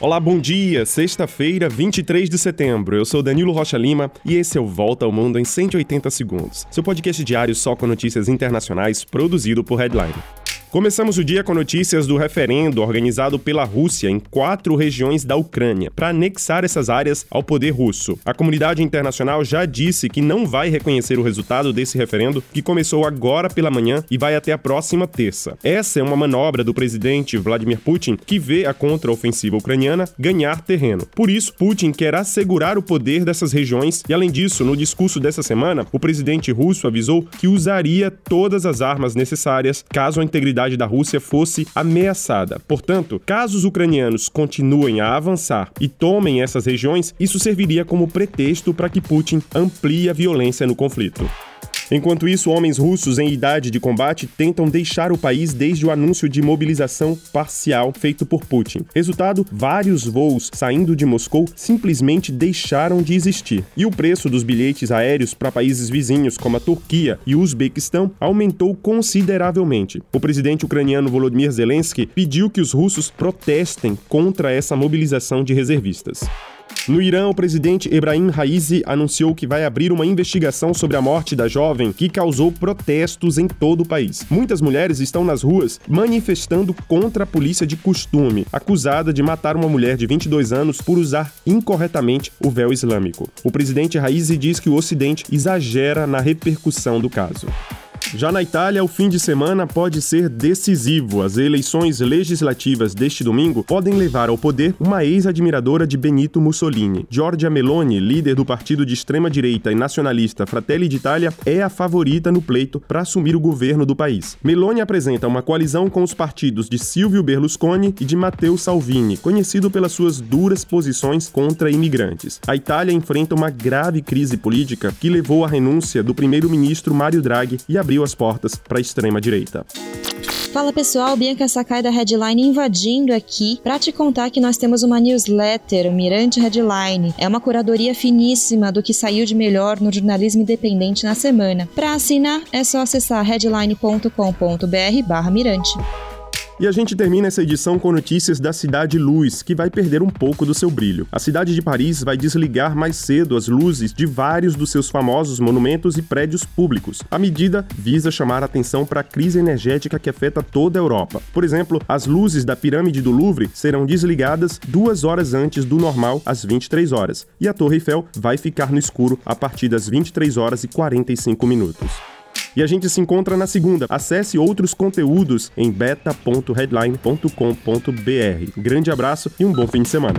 Olá, bom dia! Sexta-feira, 23 de setembro. Eu sou Danilo Rocha Lima e esse é o Volta ao Mundo em 180 segundos. Seu podcast diário só com notícias internacionais produzido por Headline. Começamos o dia com notícias do referendo organizado pela Rússia em quatro regiões da Ucrânia para anexar essas áreas ao poder russo. A comunidade internacional já disse que não vai reconhecer o resultado desse referendo, que começou agora pela manhã e vai até a próxima terça. Essa é uma manobra do presidente Vladimir Putin, que vê a contraofensiva ucraniana ganhar terreno. Por isso, Putin quer assegurar o poder dessas regiões e, além disso, no discurso dessa semana, o presidente russo avisou que usaria todas as armas necessárias caso a integridade da Rússia fosse ameaçada. Portanto, caso os ucranianos continuem a avançar e tomem essas regiões, isso serviria como pretexto para que Putin amplie a violência no conflito. Enquanto isso, homens russos em idade de combate tentam deixar o país desde o anúncio de mobilização parcial feito por Putin. Resultado: vários voos saindo de Moscou simplesmente deixaram de existir. E o preço dos bilhetes aéreos para países vizinhos como a Turquia e o Uzbequistão aumentou consideravelmente. O presidente ucraniano Volodymyr Zelensky pediu que os russos protestem contra essa mobilização de reservistas. No Irã, o presidente Ebrahim Raisi anunciou que vai abrir uma investigação sobre a morte da jovem que causou protestos em todo o país. Muitas mulheres estão nas ruas manifestando contra a polícia de costume, acusada de matar uma mulher de 22 anos por usar incorretamente o véu islâmico. O presidente Raisi diz que o Ocidente exagera na repercussão do caso. Já na Itália, o fim de semana pode ser decisivo. As eleições legislativas deste domingo podem levar ao poder uma ex-admiradora de Benito Mussolini. Giorgia Meloni, líder do partido de extrema-direita e nacionalista Fratelli d'Italia, é a favorita no pleito para assumir o governo do país. Meloni apresenta uma coalizão com os partidos de Silvio Berlusconi e de Matteo Salvini, conhecido pelas suas duras posições contra imigrantes. A Itália enfrenta uma grave crise política que levou à renúncia do primeiro-ministro Mario Draghi e abriu abriu as portas para a extrema-direita. Fala pessoal, Bianca Sakai da Headline invadindo aqui para te contar que nós temos uma newsletter, o Mirante Headline. É uma curadoria finíssima do que saiu de melhor no jornalismo independente na semana. Para assinar é só acessar headline.com.br/mirante. E a gente termina essa edição com notícias da Cidade Luz, que vai perder um pouco do seu brilho. A cidade de Paris vai desligar mais cedo as luzes de vários dos seus famosos monumentos e prédios públicos. A medida visa chamar a atenção para a crise energética que afeta toda a Europa. Por exemplo, as luzes da pirâmide do Louvre serão desligadas duas horas antes do normal, às 23 horas, e a Torre Eiffel vai ficar no escuro a partir das 23 horas e 45 minutos. E a gente se encontra na segunda. Acesse outros conteúdos em beta.headline.com.br. Grande abraço e um bom fim de semana.